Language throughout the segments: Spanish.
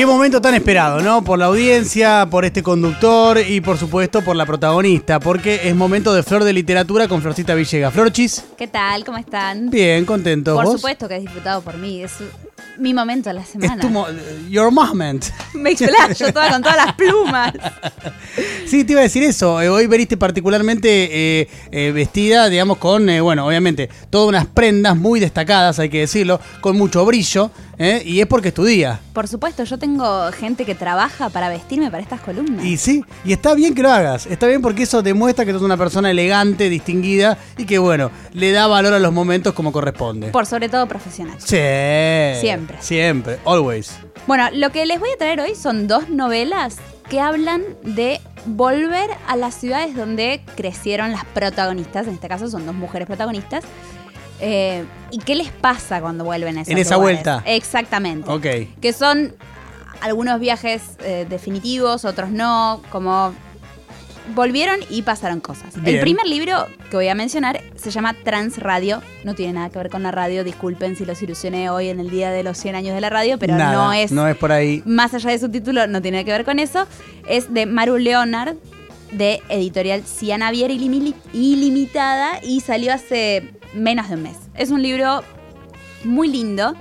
Qué momento tan esperado, ¿no? Por la audiencia, por este conductor y por supuesto por la protagonista, porque es momento de Flor de Literatura con Florcita Villegas. Florchis. ¿Qué tal? ¿Cómo están? Bien, contento. Por ¿Vos? supuesto que es disfrutado por mí. Es mi momento de la semana. Es tu mo- your moment. Me explayo toda con todas las plumas. Sí, te iba a decir eso. Eh, Hoy veniste particularmente eh, eh, vestida, digamos, con, eh, bueno, obviamente, todas unas prendas muy destacadas, hay que decirlo, con mucho brillo, ¿eh? y es porque es tu día. Por supuesto, yo tengo gente que trabaja para vestirme para estas columnas. Y sí, y está bien que lo hagas. Está bien porque eso demuestra que sos una persona elegante, distinguida y que, bueno, le da valor a los momentos como corresponde. Por sobre todo profesional. Sí. Siempre. Siempre. Always. Bueno, lo que les voy a traer hoy son dos novelas que hablan de volver a las ciudades donde crecieron las protagonistas. En este caso son dos mujeres protagonistas. Eh, ¿Y qué les pasa cuando vuelven a esos En esa lugares? vuelta. Exactamente. Ok. Que son algunos viajes eh, definitivos, otros no, como volvieron y pasaron cosas. Bien. El primer libro que voy a mencionar se llama Transradio. No tiene nada que ver con la radio, disculpen si los ilusioné hoy en el día de los 100 años de la radio, pero Nada, no es No es por ahí. más allá de su título, no tiene que ver con eso. Es de Maru Leonard, de editorial Ciana Vier Ilimi- Ilimitada, y salió hace menos de un mes. Es un libro muy lindo,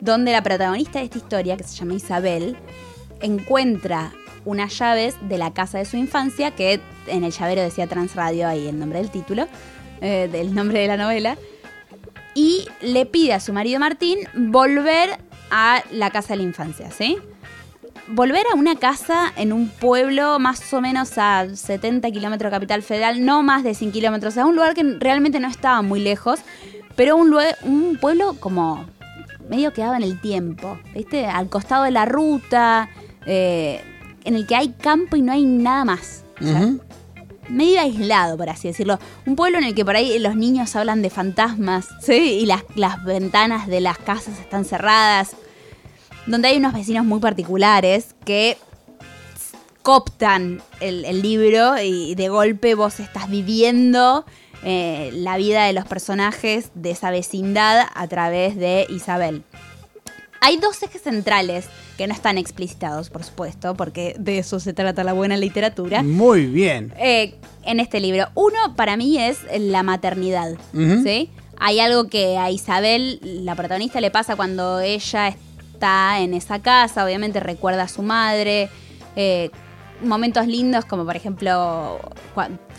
donde la protagonista de esta historia, que se llama Isabel, encuentra unas llaves de la casa de su infancia, que en el llavero decía Transradio, ahí el nombre del título, eh, del nombre de la novela, y le pide a su marido Martín volver a la casa de la infancia, ¿sí? Volver a una casa en un pueblo más o menos a 70 kilómetros de Capital Federal, no más de 100 kilómetros, o sea, un lugar que realmente no estaba muy lejos, pero un, un pueblo como medio quedado en el tiempo, ¿viste? Al costado de la ruta, eh, en el que hay campo y no hay nada más. O sea, Ujú. medio aislado, por así decirlo. Un pueblo en el que por ahí los niños hablan de fantasmas, ¿sí? Y las, las ventanas de las casas están cerradas. Donde hay unos vecinos muy particulares que cooptan el, el libro y de golpe vos estás viviendo eh, la vida de los personajes de esa vecindad a través de Isabel. Hay dos ejes centrales que no están explicitados, por supuesto, porque de eso se trata la buena literatura Muy bien. eh, en este libro. Uno para mí es la maternidad. ¿sí? Hay algo que a Isabel, la protagonista, le pasa cuando ella está en esa casa, obviamente recuerda a su madre, eh, momentos lindos como por ejemplo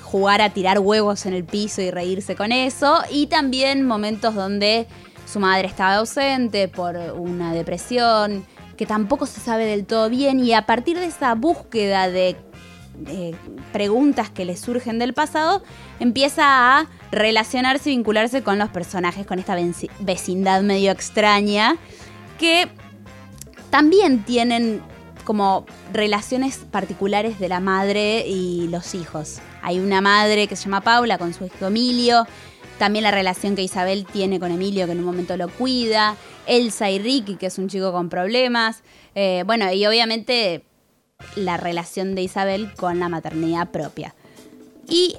jugar a tirar huevos en el piso y reírse con eso, y también momentos donde su madre estaba ausente por una depresión, que tampoco se sabe del todo bien, y a partir de esa búsqueda de preguntas que le surgen del pasado, empieza a relacionarse y vincularse con los personajes, con esta vecindad medio extraña, que también tienen como relaciones particulares de la madre y los hijos. Hay una madre que se llama Paula con su hijo Emilio, también la relación que Isabel tiene con Emilio, que en un momento lo cuida, Elsa y Ricky, que es un chico con problemas, eh, bueno, y obviamente la relación de Isabel con la maternidad propia. Y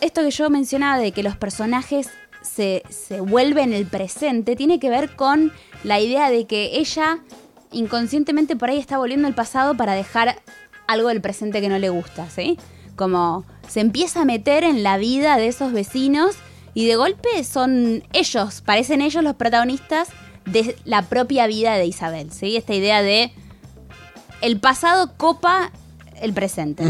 esto que yo mencionaba de que los personajes se, se vuelven el presente, tiene que ver con la idea de que ella inconscientemente por ahí está volviendo al pasado para dejar algo del presente que no le gusta, ¿sí? Como se empieza a meter en la vida de esos vecinos y de golpe son ellos, parecen ellos los protagonistas de la propia vida de Isabel, ¿sí? Esta idea de el pasado copa el presente.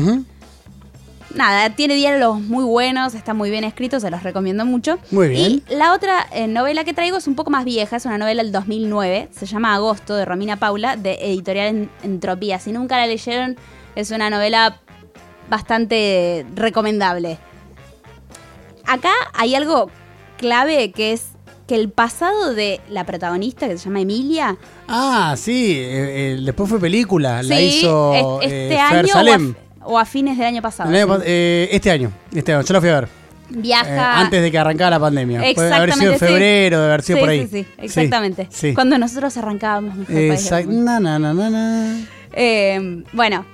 Nada, tiene diálogos muy buenos, está muy bien escrito, se los recomiendo mucho. Muy bien. Y la otra eh, novela que traigo es un poco más vieja, es una novela del 2009, se llama Agosto, de Romina Paula, de Editorial En- Entropía. Si nunca la leyeron, es una novela bastante recomendable. Acá hay algo clave que es que el pasado de la protagonista, que se llama Emilia, Ah, sí. eh, eh, después fue película. la hizo eh, este Fer año o Salem. a, o a fines del año pasado. El año sí. pas- este año. Este año. Yo la fui a ver. Viaja. Antes de que arrancara la pandemia. Puede haber sido en Exactamente, sí. febrero, de haber sido por ahí. Sí, sí, exactamente. Sí. Cuando nosotros arrancábamos Exacto. Na, na, na, bueno,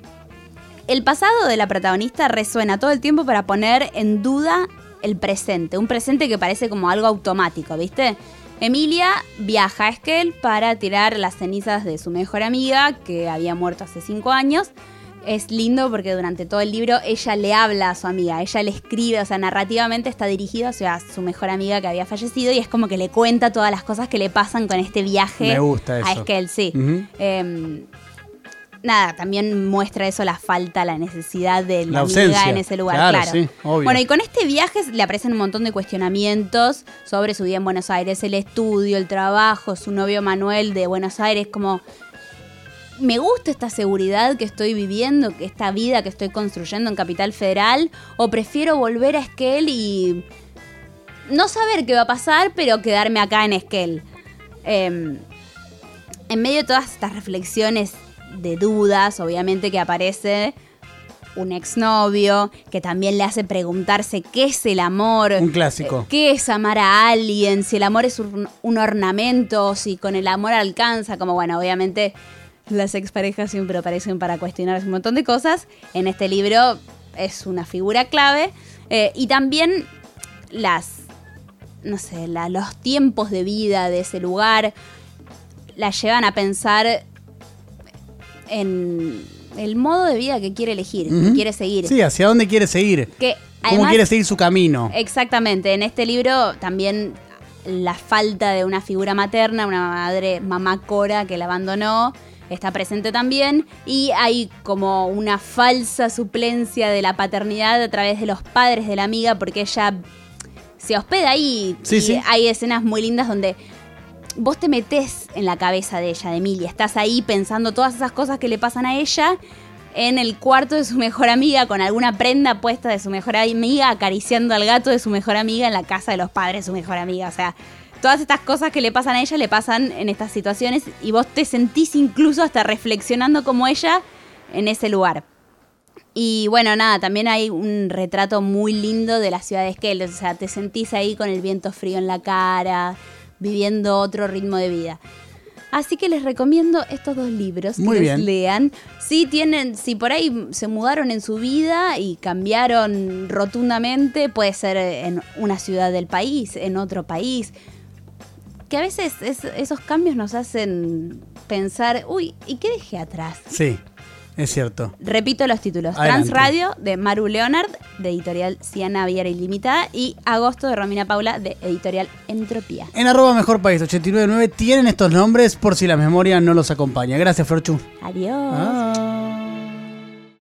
el pasado de la protagonista resuena todo el tiempo para poner en duda el presente. Un presente que parece como algo automático, ¿viste? Emilia viaja a Esquel para tirar las cenizas de su mejor amiga, que había muerto hace cinco años. Es lindo porque durante todo el libro ella le habla a su amiga, ella le escribe, o sea, narrativamente está dirigido hacia su mejor amiga que había fallecido y es como que le cuenta todas las cosas que le pasan con este viaje Me gusta a eso. Esquel, sí. Nada, también muestra eso la falta, la necesidad de la, La ausencia. en ese lugar, Claro, claro. sí, obvio. Bueno, y con este viaje le aparecen un montón de cuestionamientos sobre su vida en Buenos Aires, el estudio, el trabajo, su novio Manuel de Buenos Aires, como me gusta esta seguridad que estoy viviendo, esta vida que estoy construyendo en Capital Federal, o prefiero volver a Esquel y no saber qué va a pasar, pero quedarme acá en Esquel. Em, en medio de todas estas reflexiones de dudas, obviamente que aparece un exnovio que también le hace preguntarse qué es el amor. Un clásico. eh, ¿Qué es amar a alguien? Si el amor es un, un ornamento, si con el amor alcanza, como bueno, obviamente las exparejas siempre aparecen para cuestionarse un montón de cosas. En este libro es una figura clave. Eh, y también las, no sé, la- los tiempos de vida de ese lugar la llevan a pensar en el modo de vida que quiere elegir, que quiere seguir. Sí, hacia dónde quiere seguir. Que ¿Cómo quiere seguir su camino? Exactamente, en este libro también la falta de una figura materna, una madre, mamá Cora, que la abandonó, está presente también. Y hay como una falsa suplencia de la paternidad a través de los padres de la amiga, porque ella se hospeda ahí. Sí, y sí. hay escenas muy lindas donde vos te metés en la cabeza de ella, de Emilia. Estás ahí pensando todas esas cosas que le pasan a ella en el cuarto de su mejor amiga, con alguna prenda puesta de su mejor amiga, acariciando al gato de su mejor amiga en la casa de los padres de su mejor amiga. O sea, todas estas cosas que le pasan a ella le pasan en estas situaciones y vos te sentís incluso hasta reflexionando como ella en ese lugar. Y bueno, nada, también hay un retrato muy lindo de la ciudad de Esquel. O sea, te sentís ahí con el viento frío en la cara, viviendo otro ritmo de vida. Así que les recomiendo estos dos libros Muy que les bien. lean. Si tienen, si por ahí se mudaron en su vida y cambiaron rotundamente, puede ser en una ciudad del país, en otro país. Que a veces es- esos cambios nos hacen pensar, uy, ¿y qué dejé atrás? Sí, es cierto. Repito los títulos. Adelante. Trans Radio de Maru Leonard, de editorial Ciana Viera Ilimitada, y Agosto de Romina Paula, de editorial Entropía. En arroba mejor país 899 tienen estos nombres por si la memoria no los acompaña. Gracias, Florchu. Adiós. Ah.